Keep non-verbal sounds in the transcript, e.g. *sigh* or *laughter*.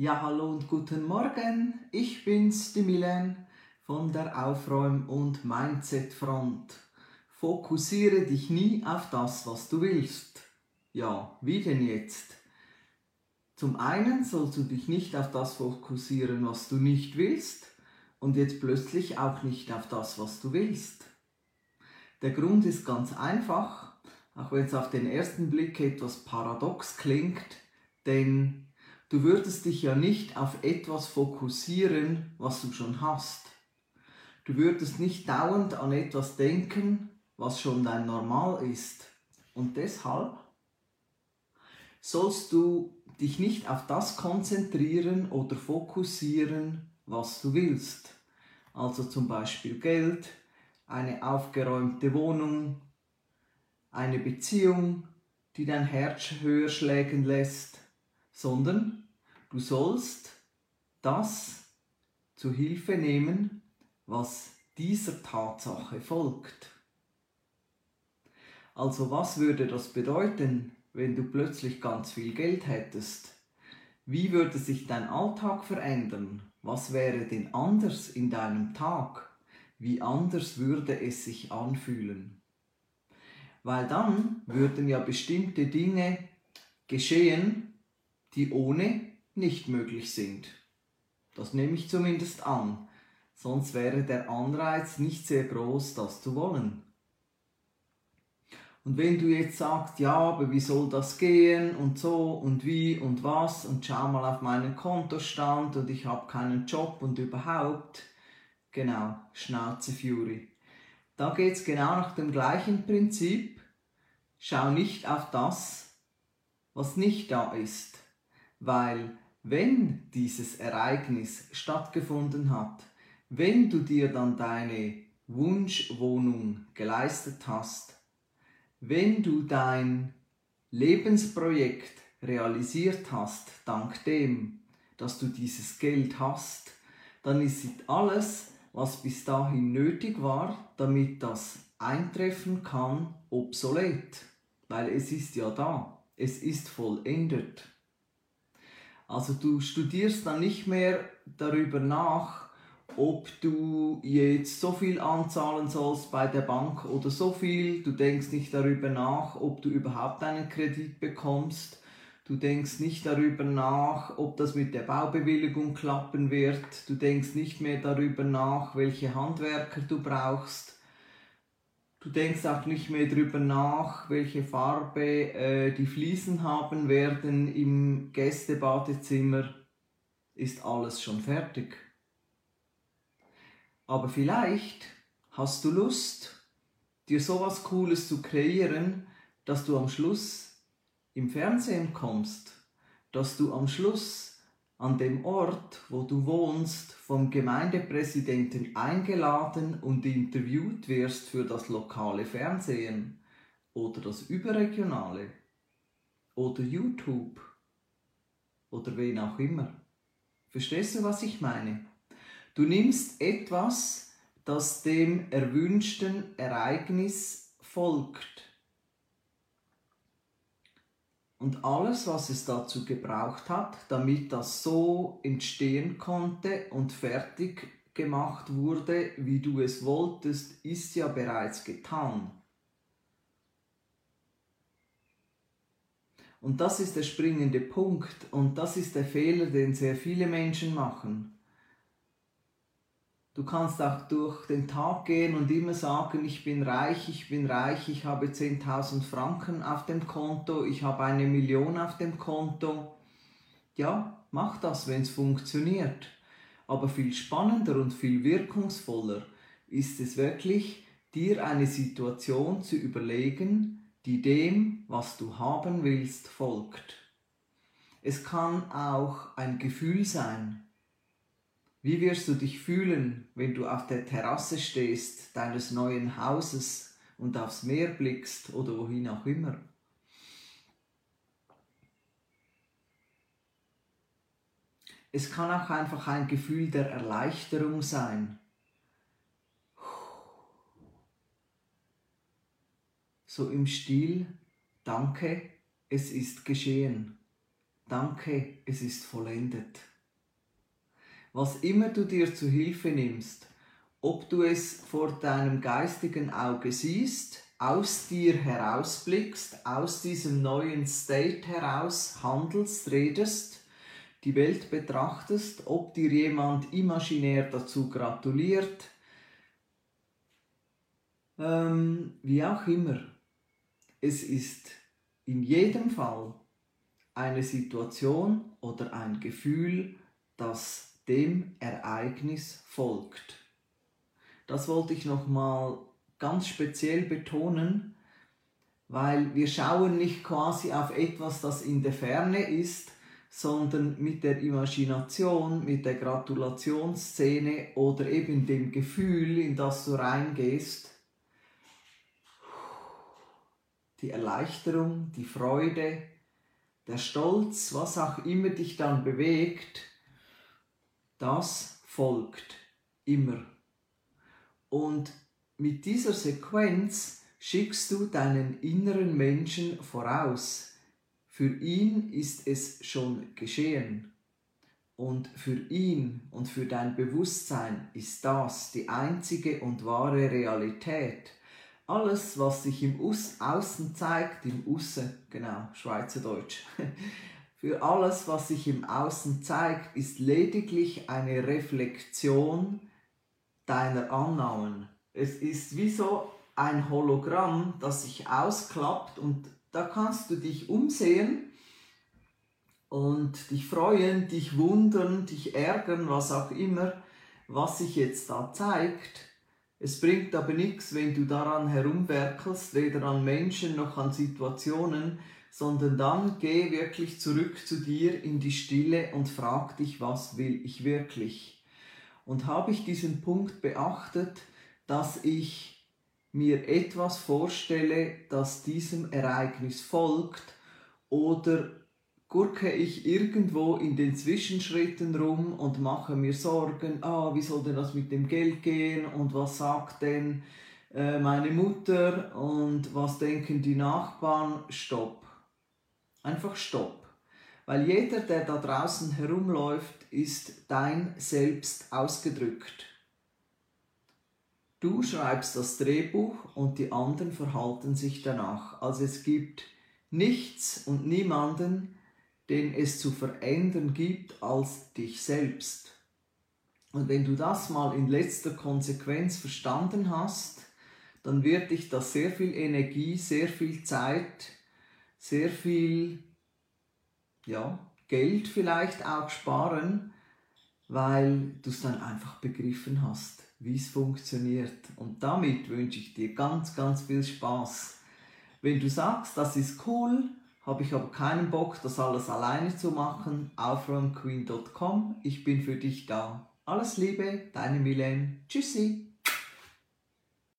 Ja, hallo und guten Morgen. Ich bin's, die Milen von der Aufräum- und Mindset-Front. Fokussiere dich nie auf das, was du willst. Ja, wie denn jetzt? Zum einen sollst du dich nicht auf das fokussieren, was du nicht willst und jetzt plötzlich auch nicht auf das, was du willst. Der Grund ist ganz einfach, auch wenn es auf den ersten Blick etwas paradox klingt, denn du würdest dich ja nicht auf etwas fokussieren, was du schon hast. Du würdest nicht dauernd an etwas denken, was schon dein Normal ist. Und deshalb sollst du dich nicht auf das konzentrieren oder fokussieren, was du willst. Also zum Beispiel Geld, eine aufgeräumte Wohnung, eine Beziehung, die dein Herz höher schlägen lässt, sondern du sollst das zu Hilfe nehmen, was dieser Tatsache folgt. Also was würde das bedeuten, wenn du plötzlich ganz viel Geld hättest? Wie würde sich dein Alltag verändern? Was wäre denn anders in deinem Tag? Wie anders würde es sich anfühlen? Weil dann würden ja bestimmte Dinge geschehen, die ohne nicht möglich sind. Das nehme ich zumindest an, sonst wäre der Anreiz nicht sehr groß, das zu wollen. Und wenn du jetzt sagst, ja, aber wie soll das gehen und so und wie und was und schau mal auf meinen Kontostand und ich habe keinen Job und überhaupt, genau, Schnauze Fury. Da geht es genau nach dem gleichen Prinzip. Schau nicht auf das, was nicht da ist, weil wenn dieses Ereignis stattgefunden hat, wenn du dir dann deine Wunschwohnung geleistet hast, wenn du dein Lebensprojekt realisiert hast, dank dem, dass du dieses Geld hast, dann ist alles, was bis dahin nötig war, damit das eintreffen kann, obsolet. Weil es ist ja da, es ist vollendet. Also du studierst dann nicht mehr darüber nach, ob du jetzt so viel anzahlen sollst bei der Bank oder so viel. Du denkst nicht darüber nach, ob du überhaupt einen Kredit bekommst. Du denkst nicht darüber nach, ob das mit der Baubewilligung klappen wird. Du denkst nicht mehr darüber nach, welche Handwerker du brauchst. Du denkst auch nicht mehr darüber nach, welche Farbe äh, die Fliesen haben werden im Gästebadezimmer. Ist alles schon fertig. Aber vielleicht hast du Lust, dir sowas Cooles zu kreieren, dass du am Schluss im Fernsehen kommst, dass du am Schluss an dem Ort, wo du wohnst, vom Gemeindepräsidenten eingeladen und interviewt wirst für das lokale Fernsehen oder das überregionale oder YouTube oder wen auch immer. Verstehst du, was ich meine? Du nimmst etwas, das dem erwünschten Ereignis folgt. Und alles, was es dazu gebraucht hat, damit das so entstehen konnte und fertig gemacht wurde, wie du es wolltest, ist ja bereits getan. Und das ist der springende Punkt und das ist der Fehler, den sehr viele Menschen machen. Du kannst auch durch den Tag gehen und immer sagen, ich bin reich, ich bin reich, ich habe 10.000 Franken auf dem Konto, ich habe eine Million auf dem Konto. Ja, mach das, wenn es funktioniert. Aber viel spannender und viel wirkungsvoller ist es wirklich, dir eine Situation zu überlegen, die dem, was du haben willst, folgt. Es kann auch ein Gefühl sein, wie wirst du dich fühlen, wenn du auf der Terrasse stehst deines neuen Hauses und aufs Meer blickst oder wohin auch immer? Es kann auch einfach ein Gefühl der Erleichterung sein. So im Stil, danke, es ist geschehen. danke, es ist vollendet. Was immer du dir zu Hilfe nimmst, ob du es vor deinem geistigen Auge siehst, aus dir herausblickst, aus diesem neuen State heraus handelst, redest, die Welt betrachtest, ob dir jemand imaginär dazu gratuliert, ähm, wie auch immer. Es ist in jedem Fall eine Situation oder ein Gefühl, das dem Ereignis folgt. Das wollte ich nochmal ganz speziell betonen, weil wir schauen nicht quasi auf etwas, das in der Ferne ist, sondern mit der Imagination, mit der Gratulationsszene oder eben dem Gefühl, in das du reingehst, die Erleichterung, die Freude, der Stolz, was auch immer dich dann bewegt, das folgt immer. Und mit dieser Sequenz schickst du deinen inneren Menschen voraus. Für ihn ist es schon geschehen. Und für ihn und für dein Bewusstsein ist das die einzige und wahre Realität. Alles, was sich im Außen zeigt, im Aussen, genau, Schweizerdeutsch, *laughs* für alles, was sich im Außen zeigt, ist lediglich eine Reflexion deiner Annahmen. Es ist wie so ein Hologramm, das sich ausklappt und da kannst du dich umsehen und dich freuen, dich wundern, dich ärgern, was auch immer, was sich jetzt da zeigt. Es bringt aber nichts, wenn du daran herumwerkelst, weder an Menschen noch an Situationen, sondern dann geh wirklich zurück zu dir in die Stille und frag dich, was will ich wirklich? Und habe ich diesen Punkt beachtet, dass ich mir etwas vorstelle, das diesem Ereignis folgt, oder gurke ich irgendwo in den Zwischenschritten rum und mache mir Sorgen, ah, wie soll denn das mit dem Geld gehen und was sagt denn äh, meine Mutter und was denken die Nachbarn? Stopp. Einfach Stopp. Weil jeder, der da draußen herumläuft, ist dein Selbst ausgedrückt. Du schreibst das Drehbuch und die anderen verhalten sich danach. Also es gibt nichts und niemanden, den es zu verändern gibt als dich selbst. Und wenn du das mal in letzter Konsequenz verstanden hast, dann wird dich das sehr viel Energie, sehr viel Zeit, sehr viel ja, Geld vielleicht auch sparen, weil du es dann einfach begriffen hast, wie es funktioniert. Und damit wünsche ich dir ganz, ganz viel Spaß. Wenn du sagst, das ist cool, habe ich aber keinen Bock, das alles alleine zu machen, aufräumqueen.com. Ich bin für dich da. Alles Liebe, deine Milene. Tschüssi.